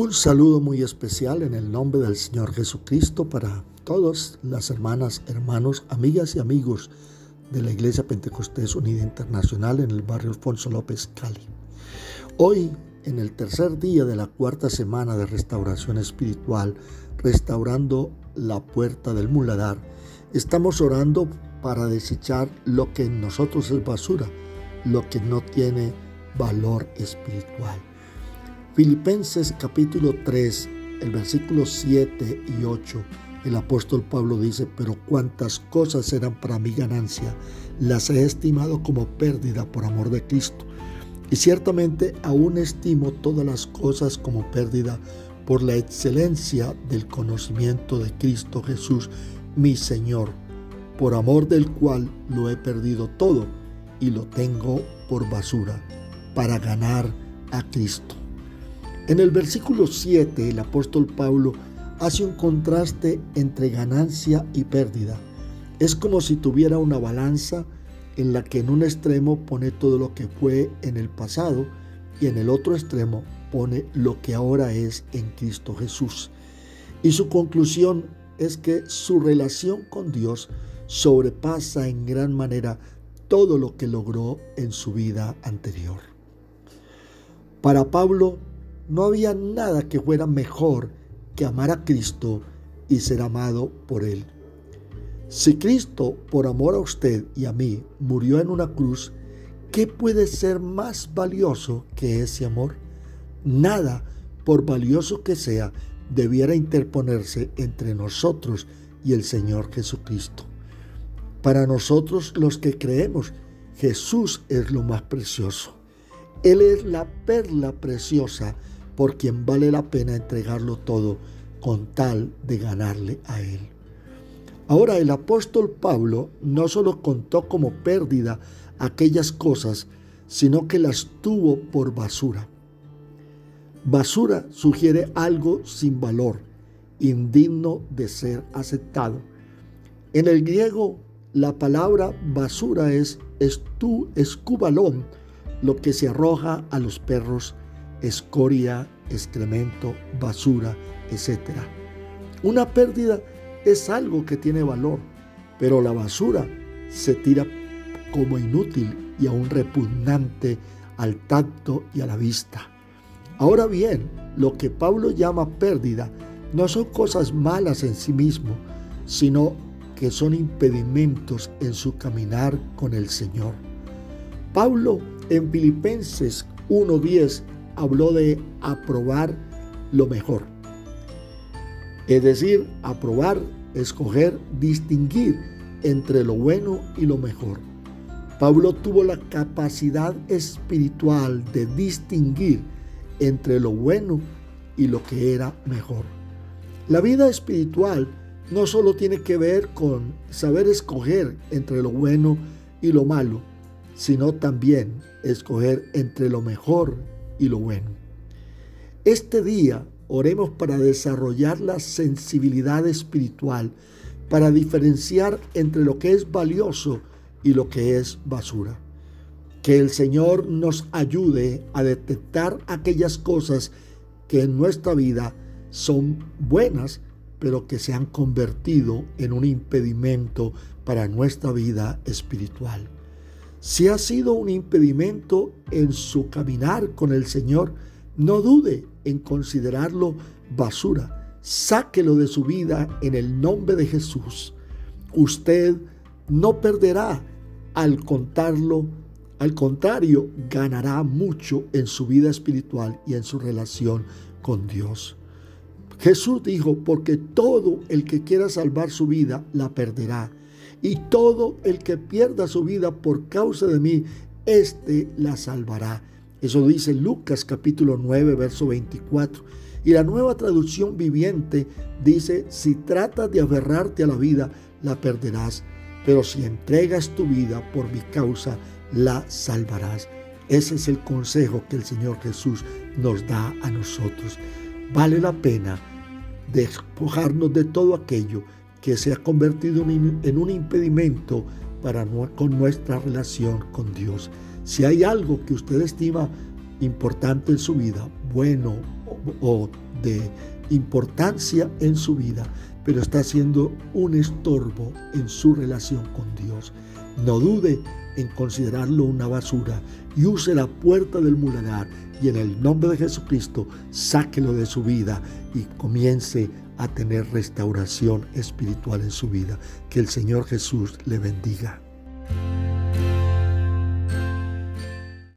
Un saludo muy especial en el nombre del Señor Jesucristo para todas las hermanas, hermanos, amigas y amigos de la Iglesia Pentecostés Unida Internacional en el barrio Alfonso López Cali. Hoy, en el tercer día de la cuarta semana de restauración espiritual, restaurando la puerta del muladar, estamos orando para desechar lo que en nosotros es basura, lo que no tiene valor espiritual. Filipenses capítulo 3, el versículo 7 y 8, el apóstol Pablo dice, pero cuantas cosas eran para mi ganancia, las he estimado como pérdida por amor de Cristo. Y ciertamente aún estimo todas las cosas como pérdida por la excelencia del conocimiento de Cristo Jesús, mi Señor, por amor del cual lo he perdido todo y lo tengo por basura, para ganar a Cristo. En el versículo 7 el apóstol Pablo hace un contraste entre ganancia y pérdida. Es como si tuviera una balanza en la que en un extremo pone todo lo que fue en el pasado y en el otro extremo pone lo que ahora es en Cristo Jesús. Y su conclusión es que su relación con Dios sobrepasa en gran manera todo lo que logró en su vida anterior. Para Pablo, no había nada que fuera mejor que amar a Cristo y ser amado por Él. Si Cristo, por amor a usted y a mí, murió en una cruz, ¿qué puede ser más valioso que ese amor? Nada, por valioso que sea, debiera interponerse entre nosotros y el Señor Jesucristo. Para nosotros los que creemos, Jesús es lo más precioso. Él es la perla preciosa por quien vale la pena entregarlo todo con tal de ganarle a Él. Ahora el apóstol Pablo no solo contó como pérdida aquellas cosas, sino que las tuvo por basura. Basura sugiere algo sin valor, indigno de ser aceptado. En el griego, la palabra basura es estu, escubalón, lo que se arroja a los perros escoria, excremento, basura, etc. Una pérdida es algo que tiene valor, pero la basura se tira como inútil y aún repugnante al tacto y a la vista. Ahora bien, lo que Pablo llama pérdida no son cosas malas en sí mismo, sino que son impedimentos en su caminar con el Señor. Pablo en Filipenses 1.10 habló de aprobar lo mejor. Es decir, aprobar, escoger, distinguir entre lo bueno y lo mejor. Pablo tuvo la capacidad espiritual de distinguir entre lo bueno y lo que era mejor. La vida espiritual no solo tiene que ver con saber escoger entre lo bueno y lo malo, sino también escoger entre lo mejor y lo bueno. Este día oremos para desarrollar la sensibilidad espiritual, para diferenciar entre lo que es valioso y lo que es basura. Que el Señor nos ayude a detectar aquellas cosas que en nuestra vida son buenas, pero que se han convertido en un impedimento para nuestra vida espiritual. Si ha sido un impedimento en su caminar con el Señor, no dude en considerarlo basura. Sáquelo de su vida en el nombre de Jesús. Usted no perderá al contarlo, al contrario, ganará mucho en su vida espiritual y en su relación con Dios. Jesús dijo, porque todo el que quiera salvar su vida la perderá y todo el que pierda su vida por causa de mí, éste la salvará. Eso dice Lucas capítulo 9, verso 24. Y la nueva traducción viviente dice, si tratas de aferrarte a la vida, la perderás, pero si entregas tu vida por mi causa, la salvarás. Ese es el consejo que el Señor Jesús nos da a nosotros. Vale la pena despojarnos de todo aquello que se ha convertido en un impedimento para con nuestra relación con Dios. Si hay algo que usted estima importante en su vida, bueno o de importancia en su vida, pero está siendo un estorbo en su relación con Dios. No dude en considerarlo una basura y use la puerta del muladar y en el nombre de Jesucristo sáquelo de su vida y comience a tener restauración espiritual en su vida. Que el Señor Jesús le bendiga.